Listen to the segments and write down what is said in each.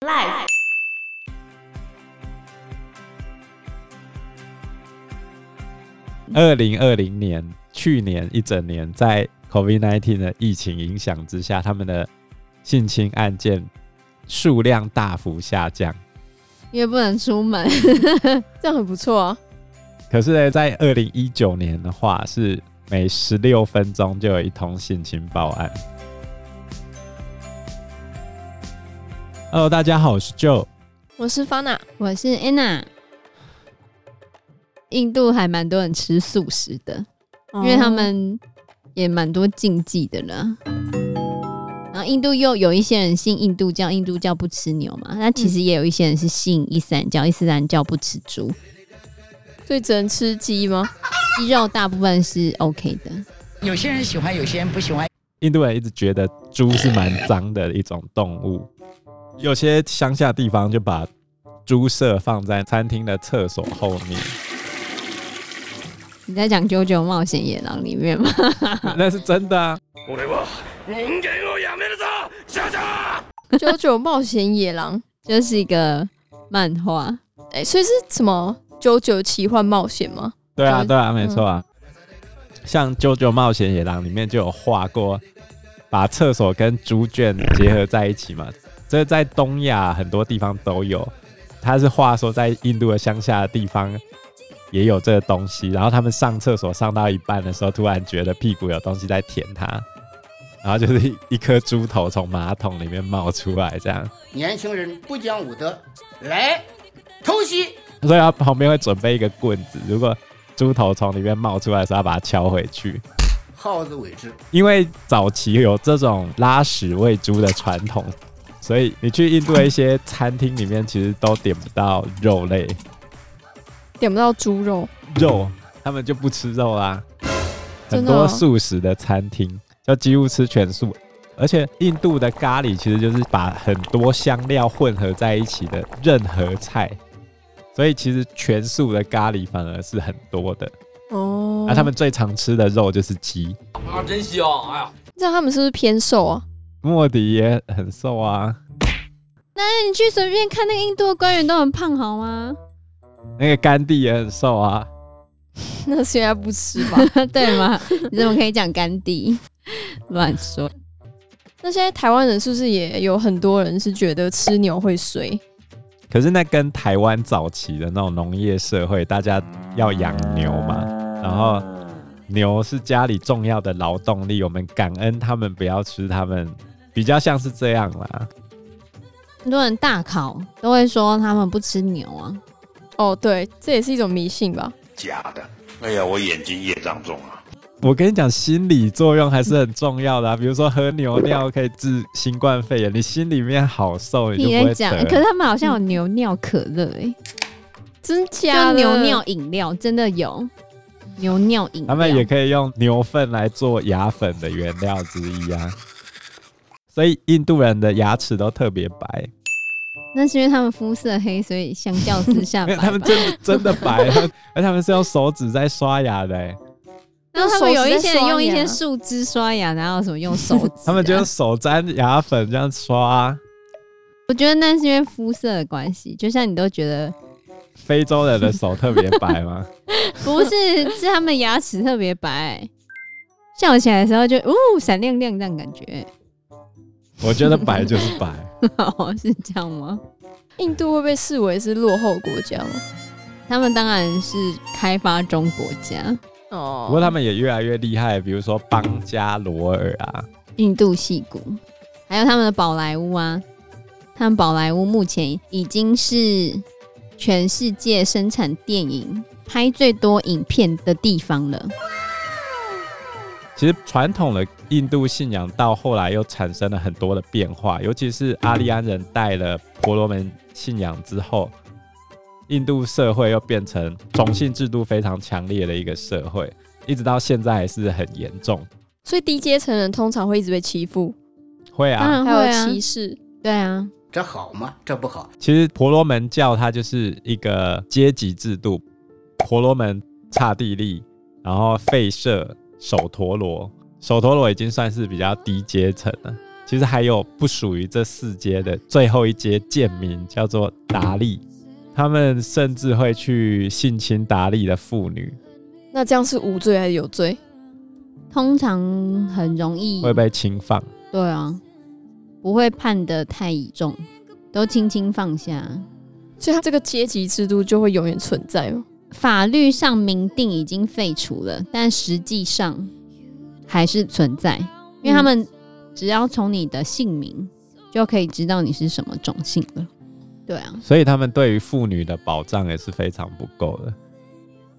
Life。二零二零年，去年一整年，在 COVID-19 的疫情影响之下，他们的性侵案件数量大幅下降，因为不能出门，这样很不错啊。可是呢，在二零一九年的话，是每十六分钟就有一通性侵报案。Hello，大家好，我是 Joe，我是 Fana，我是 Anna。印度还蛮多人吃素食的，因为他们也蛮多禁忌的了。然后印度又有一些人信印度教，印度教不吃牛嘛。那其实也有一些人是信伊斯兰教，伊斯兰教不吃猪，所以只能吃鸡吗？鸡肉大部分是 OK 的。有些人喜欢，有些人不喜欢。印度人一直觉得猪是蛮脏的一种动物，有些乡下地方就把猪舍放在餐厅的厕所后面。你在讲《九九冒险野狼》里面吗？那是真的啊！《九九冒险野狼》就是一个漫画，哎、欸，所以是什么《九九奇幻冒险》吗？对啊，对啊，没错啊。嗯、像《九九冒险野狼》里面就有画过，把厕所跟猪圈结合在一起嘛。这在东亚很多地方都有。他是话说在印度的乡下的地方。也有这个东西，然后他们上厕所上到一半的时候，突然觉得屁股有东西在舔他，然后就是一颗猪头从马桶里面冒出来，这样。年轻人不讲武德，来偷袭。所以他旁边会准备一个棍子，如果猪头从里面冒出来的时候，要把它敲回去。好自为之。因为早期有这种拉屎喂猪的传统，所以你去印度的一些餐厅里面，其实都点不到肉类。点不到猪肉，肉他们就不吃肉啦。很多素食的餐厅就几乎吃全素，而且印度的咖喱其实就是把很多香料混合在一起的任何菜，所以其实全素的咖喱反而是很多的。哦，那他们最常吃的肉就是鸡啊，真香！哎呀，这样他们是不是偏瘦啊？莫迪也很瘦啊。那你去随便看那个印度的官员都很胖，好吗？那个甘地也很瘦啊，那现在不吃吧？对吗？你怎么可以讲甘地？乱说。那现在台湾人是不是也有很多人是觉得吃牛会衰？可是那跟台湾早期的那种农业社会，大家要养牛嘛，然后牛是家里重要的劳动力，我们感恩他们，不要吃他们，比较像是这样啦。很多人大考都会说他们不吃牛啊。哦，对，这也是一种迷信吧？假的！哎呀，我眼睛业障重啊！我跟你讲，心理作用还是很重要的啊。比如说喝牛尿可以治新冠肺炎，你心里面好受，你就不会得。可是他们好像有牛尿可乐，哎，真假的？牛尿饮料真的有牛尿饮料，他们也可以用牛粪来做牙粉的原料之一啊。所以印度人的牙齿都特别白。那是因为他们肤色黑，所以相较之下 他们真的真的白，而他们是用手指在刷牙的。然后他们有一些人用一些树枝刷牙，然后什么用手？他们就用手沾牙粉这样刷。我觉得那是因为肤色的关系，就像你都觉得非洲人的手特别白吗？不是，是他们牙齿特别白，笑起来的时候就哦闪亮亮这样感觉。我觉得白就是白，哦，是这样吗？印度会被视为是落后国家吗？他们当然是开发中国家哦。不过他们也越来越厉害，比如说邦加罗尔啊，印度戏骨，还有他们的宝莱坞啊。他们宝莱坞目前已经是全世界生产电影拍最多影片的地方了。其实传统的印度信仰到后来又产生了很多的变化，尤其是阿利安人带了婆罗门信仰之后，印度社会又变成种姓制度非常强烈的一个社会，一直到现在还是很严重。所以低阶层人通常会一直被欺负，会啊，当然会啊，还有歧视，对啊，这好吗？这不好。其实婆罗门教它就是一个阶级制度，婆罗门、刹帝利，然后吠舍。首陀罗，首陀罗已经算是比较低阶层了。其实还有不属于这四阶的最后一阶贱民，叫做达利。他们甚至会去性侵达利的妇女。那这样是无罪还是有罪？通常很容易会被侵犯。对啊，不会判得太重，都轻轻放下。所以，他这个阶级制度就会永远存在吗？法律上明定已经废除了，但实际上还是存在，因为他们只要从你的姓名就可以知道你是什么种姓了。对啊，所以他们对于妇女的保障也是非常不够的。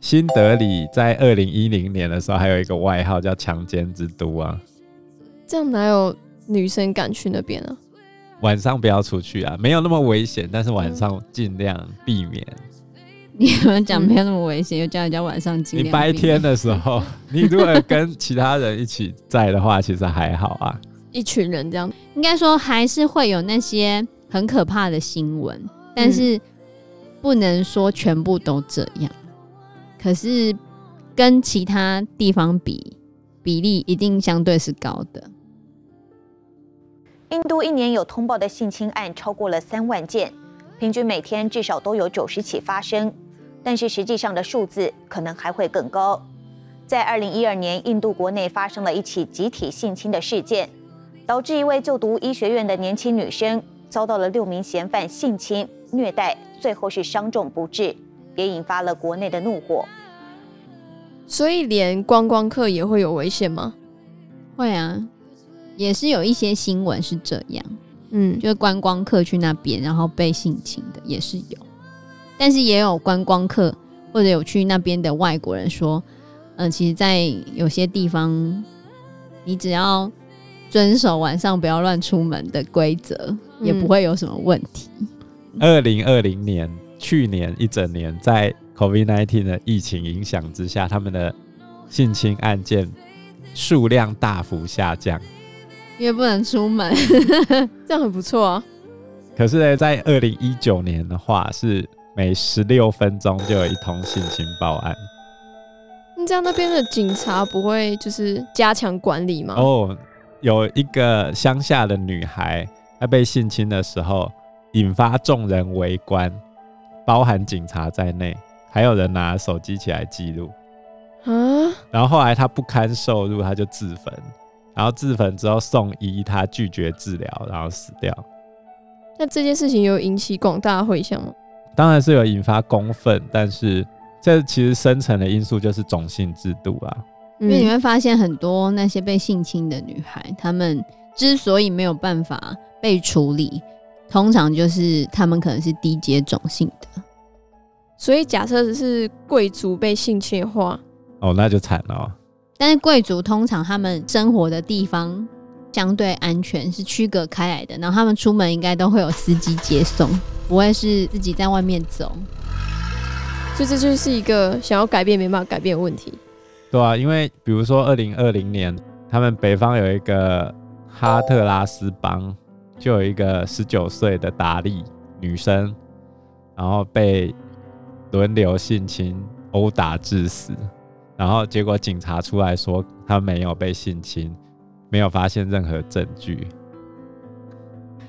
新德里在二零一零年的时候还有一个外号叫“强奸之都”啊，这样哪有女生敢去那边啊？晚上不要出去啊，没有那么危险，但是晚上尽量避免。你们讲没有那么危险，又叫人家晚上尽量。你白天的时候，你如果跟其他人一起在的话，其实还好啊。一群人这样，应该说还是会有那些很可怕的新闻，但是不能说全部都这样。可是跟其他地方比，比例一定相对是高的。印度一年有通报的性侵案超过了三万件，平均每天至少都有九十起发生。但是实际上的数字可能还会更高。在二零一二年，印度国内发生了一起集体性侵的事件，导致一位就读医学院的年轻女生遭到了六名嫌犯性侵、虐待，最后是伤重不治，也引发了国内的怒火。所以，连观光客也会有危险吗？会啊，也是有一些新闻是这样，嗯，就是观光客去那边然后被性侵的也是有。但是也有观光客或者有去那边的外国人说，嗯、呃，其实，在有些地方，你只要遵守晚上不要乱出门的规则，嗯、也不会有什么问题。二零二零年，去年一整年，在 COVID-19 的疫情影响之下，他们的性侵案件数量大幅下降，因为不能出门，这样很不错啊。可是呢，在二零一九年的话是。每十六分钟就有一通性侵报案。你这样那边的警察不会就是加强管理吗？哦，有一个乡下的女孩，她被性侵的时候，引发众人围观，包含警察在内，还有人拿手机起来记录。啊！然后后来她不堪受辱，她就自焚。然后自焚之后送医，他拒绝治疗，然后死掉。那这件事情有引起广大回响吗？当然是有引发公愤，但是这其实深层的因素就是种姓制度啊。因为你会发现很多那些被性侵的女孩，她们之所以没有办法被处理，通常就是她们可能是低阶种姓的。所以假设是贵族被性侵的话，哦，那就惨了哦。但是贵族通常他们生活的地方相对安全，是区隔开来的，然后他们出门应该都会有司机接送。不会是自己在外面走，所以这就是一个想要改变没办法改变的问题。对啊，因为比如说二零二零年，他们北方有一个哈特拉斯邦，就有一个十九岁的达利女生，然后被轮流性侵、殴打致死，然后结果警察出来说他没有被性侵，没有发现任何证据。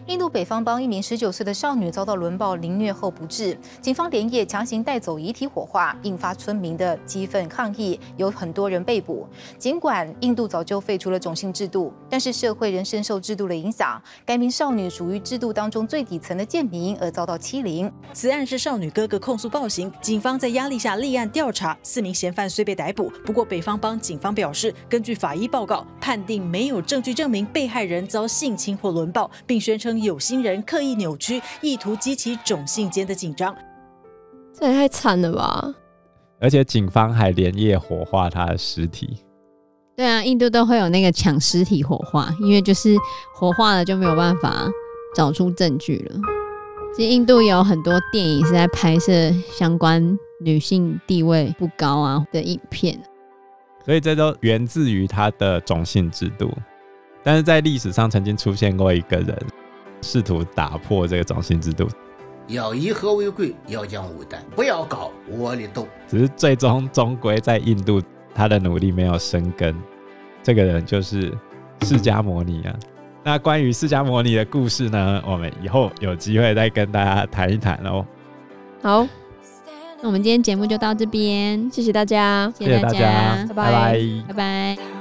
印度北方邦一名十九岁的少女遭到轮暴凌虐后不治，警方连夜强行带走遗体火化，引发村民的激愤抗议，有很多人被捕。尽管印度早就废除了种姓制度，但是社会仍深受制度的影响。该名少女属于制度当中最底层的贱民，而遭到欺凌。此案是少女哥哥控诉暴行，警方在压力下立案调查，四名嫌犯虽被逮捕，不过北方邦警方表示，根据法医报告，判定没有证据证明被害人遭性侵或轮暴，并宣称。有心人刻意扭曲，意图激起种姓间的紧张，这也太惨了吧！而且警方还连夜火化他的尸体。对啊，印度都会有那个抢尸体火化，因为就是火化了就没有办法找出证据了。其实印度有很多电影是在拍摄相关女性地位不高啊的影片，所以这都源自于他的种姓制度。但是在历史上曾经出现过一个人。试图打破这个种姓制度，要以和为贵，要讲武德，不要搞窝里斗。只是最终终归在印度，他的努力没有生根。这个人就是释迦摩尼啊。那关于释迦摩尼的故事呢，我们以后有机会再跟大家谈一谈哦。好，那我们今天节目就到这边，谢谢大家，谢谢大家，拜拜拜拜